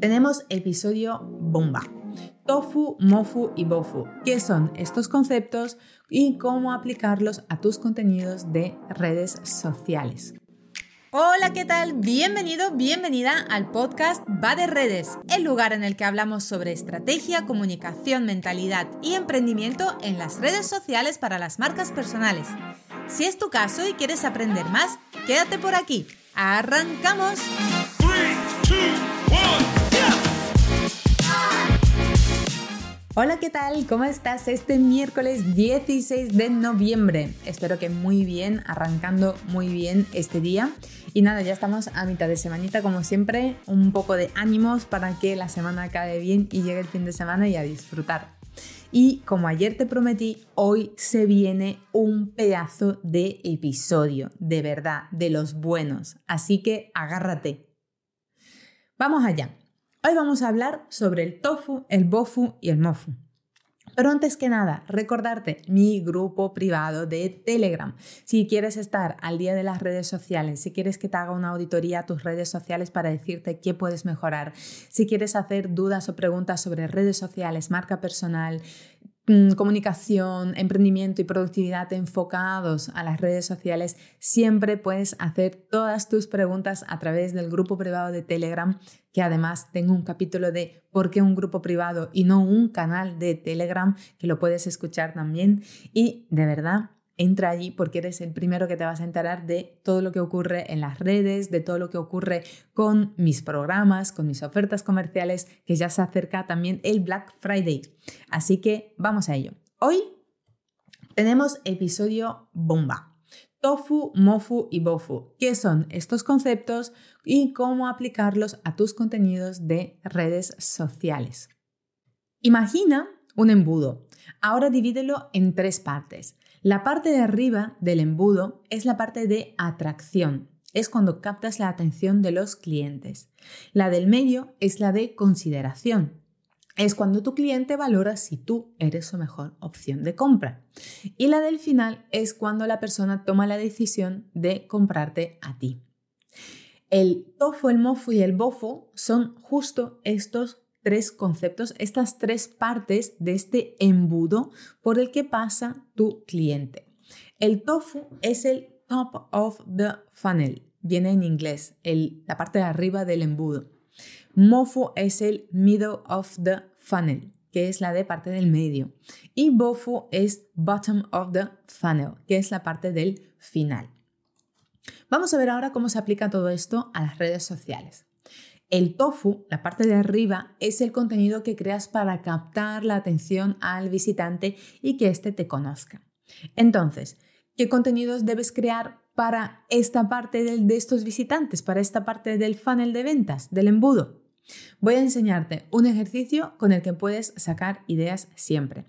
Tenemos episodio bomba. Tofu, mofu y bofu. ¿Qué son estos conceptos y cómo aplicarlos a tus contenidos de redes sociales? Hola, ¿qué tal? Bienvenido, bienvenida al podcast Va de Redes, el lugar en el que hablamos sobre estrategia, comunicación, mentalidad y emprendimiento en las redes sociales para las marcas personales. Si es tu caso y quieres aprender más, quédate por aquí. ¡Arrancamos! Hola, ¿qué tal? ¿Cómo estás este miércoles 16 de noviembre? Espero que muy bien, arrancando muy bien este día. Y nada, ya estamos a mitad de semanita, como siempre, un poco de ánimos para que la semana acabe bien y llegue el fin de semana y a disfrutar. Y como ayer te prometí, hoy se viene un pedazo de episodio, de verdad, de los buenos. Así que agárrate. Vamos allá. Hoy vamos a hablar sobre el tofu, el bofu y el mofu. Pero antes que nada, recordarte mi grupo privado de Telegram. Si quieres estar al día de las redes sociales, si quieres que te haga una auditoría a tus redes sociales para decirte qué puedes mejorar, si quieres hacer dudas o preguntas sobre redes sociales, marca personal, comunicación, emprendimiento y productividad enfocados a las redes sociales, siempre puedes hacer todas tus preguntas a través del grupo privado de Telegram, que además tengo un capítulo de por qué un grupo privado y no un canal de Telegram, que lo puedes escuchar también. Y de verdad, entra allí porque eres el primero que te vas a enterar de todo lo que ocurre en las redes, de todo lo que ocurre con mis programas, con mis ofertas comerciales, que ya se acerca también el Black Friday. Así que vamos a ello. Hoy tenemos episodio bomba. Tofu, mofu y bofu. ¿Qué son estos conceptos y cómo aplicarlos a tus contenidos de redes sociales? Imagina un embudo. Ahora divídelo en tres partes. La parte de arriba del embudo es la parte de atracción, es cuando captas la atención de los clientes. La del medio es la de consideración, es cuando tu cliente valora si tú eres su mejor opción de compra. Y la del final es cuando la persona toma la decisión de comprarte a ti. El tofu, el mofu y el bofo son justo estos tres conceptos, estas tres partes de este embudo por el que pasa tu cliente. El tofu es el top of the funnel, viene en inglés, la parte de arriba del embudo. Mofu es el middle of the funnel, que es la de parte del medio. Y bofu es bottom of the funnel, que es la parte del final. Vamos a ver ahora cómo se aplica todo esto a las redes sociales. El tofu, la parte de arriba, es el contenido que creas para captar la atención al visitante y que éste te conozca. Entonces, ¿qué contenidos debes crear para esta parte de, estos visitantes, para esta parte del funnel de ventas, del embudo? Voy a enseñarte un ejercicio con el que puedes sacar ideas siempre.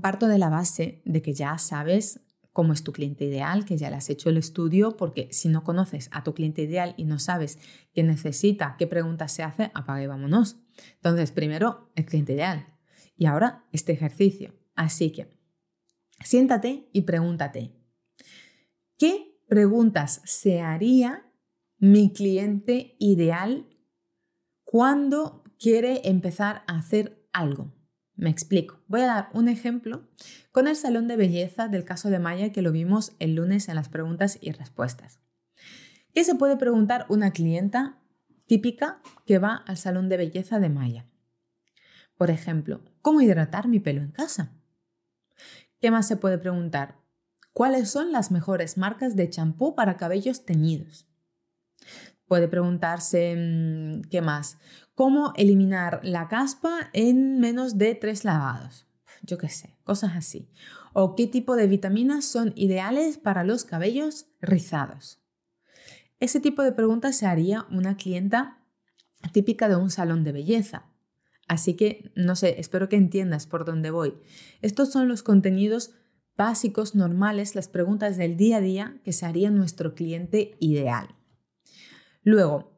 Parto de la base de que ya sabes cómo es tu cliente ideal, que ya le has hecho el estudio, porque si no conoces a tu cliente ideal y no sabes qué necesita, qué preguntas se hace, apaga y vámonos. Entonces, primero el cliente ideal y ahora este ejercicio. Así que, siéntate y pregúntate, ¿qué preguntas se haría mi cliente ideal cuando quiere empezar a hacer algo? Me explico. Voy a dar un ejemplo con el salón de belleza del caso de Maya que lo vimos el lunes en las preguntas y respuestas. ¿Qué se puede preguntar una clienta típica que va al salón de belleza de Maya? Por ejemplo, ¿cómo hidratar mi pelo en casa? ¿Qué más se puede preguntar? ¿Cuáles son las mejores marcas de champú para cabellos teñidos? Puede preguntarse, mm, ¿qué más? ¿Cómo eliminar la caspa en menos de tres lavados? Yo qué sé, cosas así. ¿O qué tipo de vitaminas son ideales para los cabellos rizados? Ese tipo de preguntas se haría una clienta típica de un salón de belleza. Así que, no sé, espero que entiendas por dónde voy. Estos son los contenidos básicos, normales, las preguntas del día a día que se haría nuestro cliente ideal. Luego,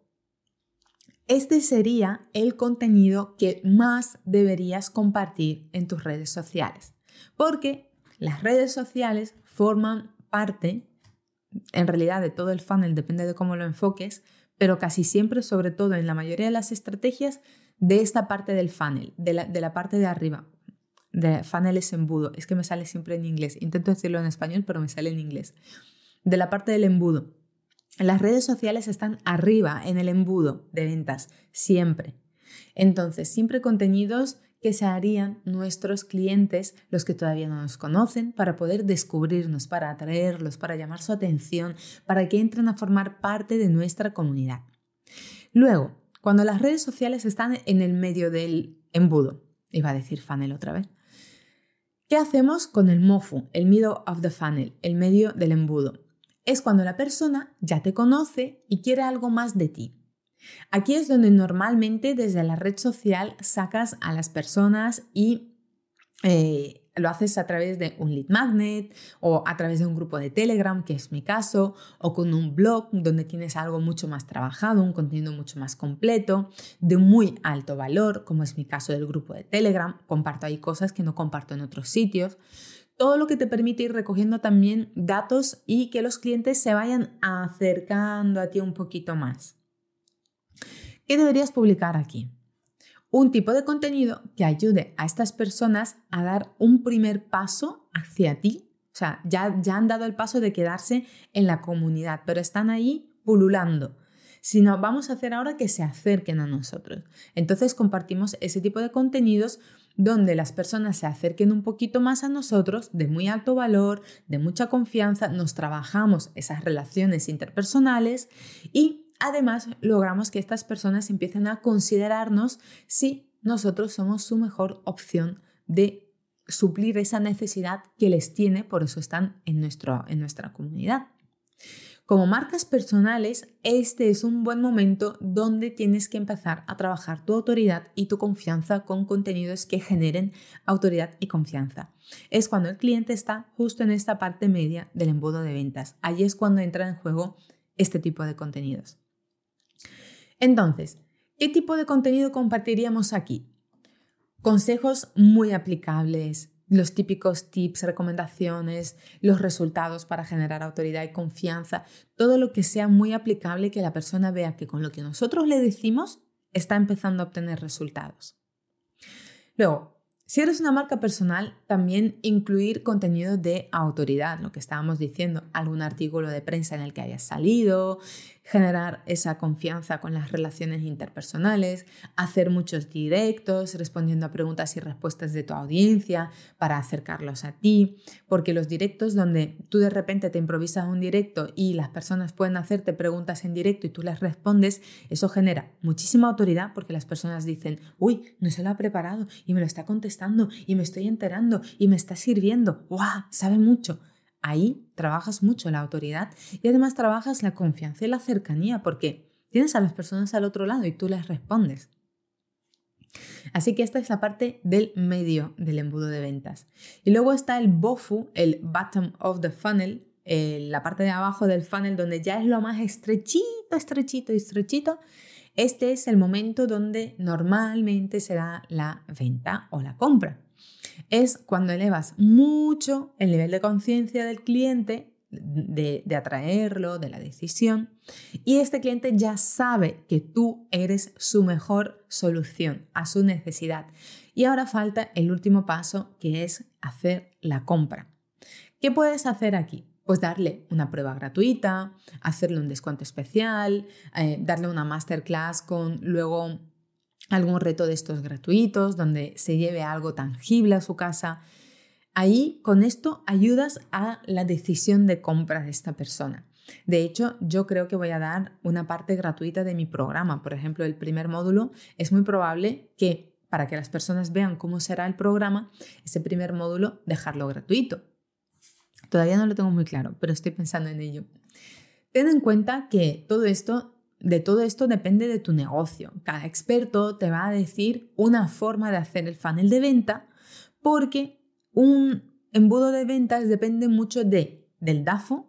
este sería el contenido que más deberías compartir en tus redes sociales, porque las redes sociales forman parte, en realidad, de todo el funnel, depende de cómo lo enfoques, pero casi siempre, sobre todo en la mayoría de las estrategias, de esta parte del funnel, de la, parte de arriba. De funnel es embudo, es que me sale siempre en inglés. Intento decirlo en español, pero me sale en inglés. De la parte del embudo. Las redes sociales están arriba en el embudo de ventas, siempre. Entonces, siempre contenidos que se harían nuestros clientes, los que todavía no nos conocen, para poder descubrirnos, para atraerlos, para llamar su atención, para que entren a formar parte de nuestra comunidad. Luego, cuando las redes sociales están en el medio del embudo, iba a decir funnel otra vez, ¿qué hacemos con el MOFU, el middle of the funnel, el medio del embudo? Es cuando la persona ya te conoce y quiere algo más de ti. Aquí es donde normalmente desde la red social sacas a las personas y eh, lo haces a través de un lead magnet o a través de un grupo de Telegram, que es mi caso, o con un blog donde tienes algo mucho más trabajado, un contenido mucho más completo, de muy alto valor, como es mi caso del grupo de Telegram. Comparto ahí cosas que no comparto en otros sitios. Todo lo que te permite ir recogiendo también datos y que los clientes se vayan acercando a ti un poquito más. ¿Qué deberías publicar aquí? Un tipo de contenido que ayude a estas personas a dar un primer paso hacia ti. O sea, ya, ya han dado el paso de quedarse en la comunidad, pero están ahí pululando sino vamos a hacer ahora que se acerquen a nosotros. Entonces compartimos ese tipo de contenidos donde las personas se acerquen un poquito más a nosotros, de muy alto valor, de mucha confianza, nos trabajamos esas relaciones interpersonales y además logramos que estas personas empiecen a considerarnos si nosotros somos su mejor opción de suplir esa necesidad que les tiene, por eso están en, nuestro, en nuestra comunidad. Como marcas personales, este es un buen momento donde tienes que empezar a trabajar tu autoridad y tu confianza con contenidos que generen autoridad y confianza. Es cuando el cliente está justo en esta parte media del embudo de ventas. Allí es cuando entra en juego este tipo de contenidos. Entonces, ¿qué tipo de contenido compartiríamos aquí? Consejos muy aplicables, los típicos tips, recomendaciones, los resultados para generar autoridad y confianza, todo lo que sea muy aplicable que la persona vea que con lo que nosotros le decimos está empezando a obtener resultados. Luego, si eres una marca personal, también incluir contenido de autoridad, lo que estábamos diciendo, algún artículo de prensa en el que hayas salido, generar esa confianza con las relaciones interpersonales, hacer muchos directos respondiendo a preguntas y respuestas de tu audiencia para acercarlos a ti, porque los directos donde tú de repente te improvisas un directo y las personas pueden hacerte preguntas en directo y tú les respondes, eso genera muchísima autoridad porque las personas dicen, uy, no se lo ha preparado y me lo está contestando y me estoy enterando y me está sirviendo, ¡guau! Sabe mucho. Ahí trabajas mucho la autoridad y además trabajas la confianza y la cercanía porque tienes a las personas al otro lado y tú les respondes. Así que esta es la parte del medio del embudo de ventas. Y luego está el BOFU, el bottom of the funnel, eh, la parte de abajo del funnel donde ya es lo más estrechito, estrechito, estrechito. Este es el momento donde normalmente se da la venta o la compra es cuando elevas mucho el nivel de conciencia del cliente, de, atraerlo, de la decisión, y este cliente ya sabe que tú eres su mejor solución a su necesidad. Y ahora falta el último paso, que es hacer la compra. ¿Qué puedes hacer aquí? Pues darle una prueba gratuita, hacerle un descuento especial, eh, darle una masterclass con luego algún reto de estos gratuitos, donde se lleve algo tangible a su casa. Ahí con esto ayudas a la decisión de compra de esta persona. De hecho, yo creo que voy a dar una parte gratuita de mi programa. Por ejemplo, el primer módulo es muy probable que para que las personas vean cómo será el programa, ese primer módulo dejarlo gratuito. Todavía no lo tengo muy claro, pero estoy pensando en ello. Ten en cuenta que todo esto de todo esto depende de tu negocio. Cada experto te va a decir una forma de hacer el funnel de venta porque un embudo de ventas depende mucho de, del DAFO,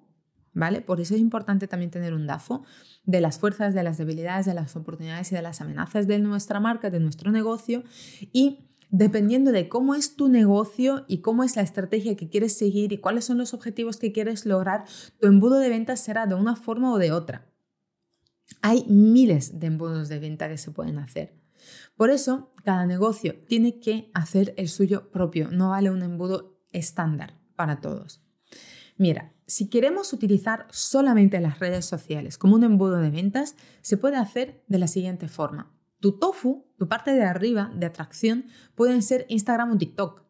¿vale? Por eso es importante también tener un DAFO de las fuerzas, de las debilidades, de las oportunidades y de las amenazas de nuestra marca, de nuestro negocio y dependiendo de cómo es tu negocio y cómo es la estrategia que quieres seguir y cuáles son los objetivos que quieres lograr, tu embudo de ventas será de una forma o de otra. Hay miles de embudos de venta que se pueden hacer. Por eso, cada negocio tiene que hacer el suyo propio, no vale un embudo estándar para todos. Mira, si queremos utilizar solamente las redes sociales como un embudo de ventas, se puede hacer de la siguiente forma. Tu tofu, tu parte de arriba de atracción, pueden ser Instagram o TikTok.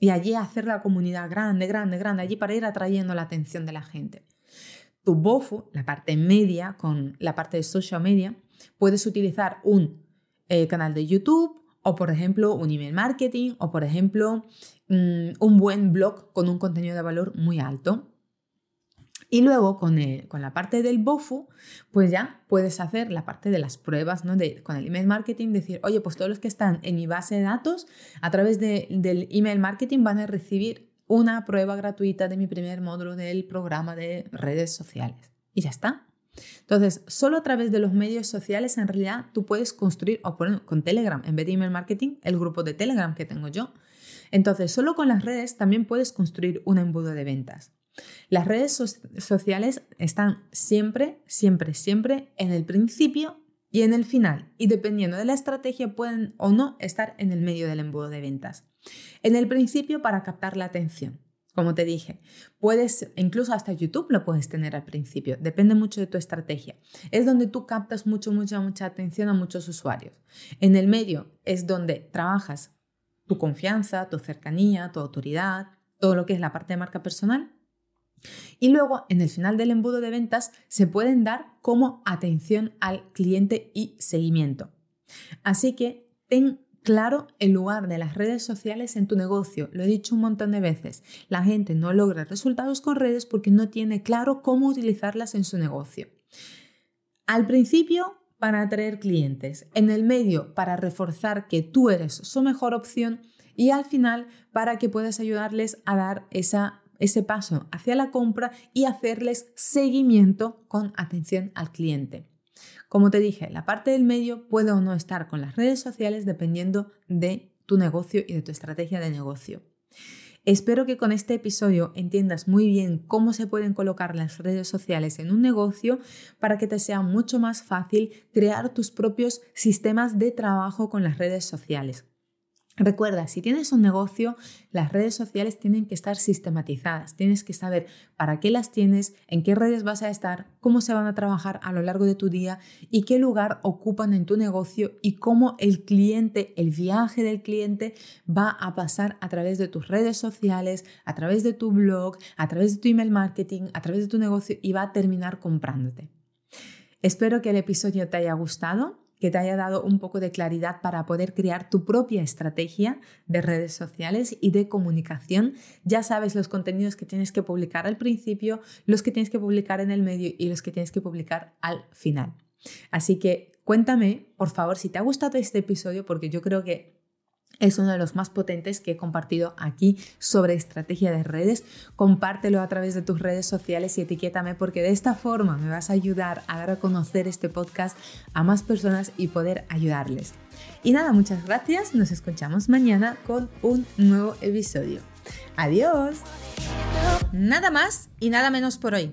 Y allí hacer la comunidad grande, grande, grande, allí para ir atrayendo la atención de la gente. Tu bofu, la parte media, con la parte de social media, puedes utilizar un eh, canal de YouTube o, por ejemplo, un email marketing o, por ejemplo, mm, un buen blog con un contenido de valor muy alto. Y luego con, con, la parte del BOFU, pues ya puedes hacer la parte de las pruebas, ¿no? De, con el email marketing, decir, oye, pues todos los que están en mi base de datos, a través del email marketing van a recibir una prueba gratuita de mi primer módulo del programa de redes sociales. Y ya está. Entonces, solo a través de los medios sociales en realidad tú puedes construir, o poner con Telegram, en vez de email marketing, el grupo de Telegram que tengo yo. Entonces, solo con las redes también puedes construir un embudo de ventas. Las redes sociales están siempre, siempre, siempre en el principio y en el final, y dependiendo de la estrategia pueden o no estar en el medio del embudo de ventas. En el principio para captar la atención. Como te dije, puedes, incluso hasta YouTube lo puedes tener al principio, depende mucho de tu estrategia. Es donde tú captas mucho, mucha, mucha atención a muchos usuarios. En el medio es donde trabajas tu confianza, tu cercanía, tu autoridad, todo lo que es la parte de marca personal. Y luego, en el final del embudo de ventas, se pueden dar como atención al cliente y seguimiento. Así que ten claro el lugar de las redes sociales en tu negocio. Lo he dicho un montón de veces. La gente no logra resultados con redes porque no tiene claro cómo utilizarlas en su negocio. Al principio, para atraer clientes. En el medio, para reforzar que tú eres su mejor opción. Y al final, para que puedas ayudarles a dar esa, ese paso hacia la compra y hacerles seguimiento con atención al cliente. Como te dije, la parte del medio puede o no estar con las redes sociales dependiendo de tu negocio y de tu estrategia de negocio. Espero que con este episodio entiendas muy bien cómo se pueden colocar las redes sociales en un negocio para que te sea mucho más fácil crear tus propios sistemas de trabajo con las redes sociales. Recuerda, si tienes un negocio, las redes sociales tienen que estar sistematizadas. Tienes que saber para qué las tienes, en qué redes vas a estar, cómo se van a trabajar a lo largo de tu día y qué lugar ocupan en tu negocio y cómo el cliente, el viaje del cliente va a pasar a través de tus redes sociales, a través de tu blog, a través de tu email marketing, a través de tu negocio y va a terminar comprándote. Espero que el episodio te haya gustado que te haya dado un poco de claridad para poder crear tu propia estrategia de redes sociales y de comunicación. Ya sabes los contenidos que tienes que publicar al principio, los que tienes que publicar en el medio y los que tienes que publicar al final. Así que cuéntame, por favor, si te ha gustado este episodio, porque yo creo que es uno de los más potentes que he compartido aquí sobre estrategia de redes. Compártelo a través de tus redes sociales y etiquétame porque de esta forma me vas a ayudar a dar a conocer este podcast a más personas y poder ayudarles. Y nada, muchas gracias. Nos escuchamos mañana con un nuevo episodio. Adiós. Nada más y nada menos por hoy.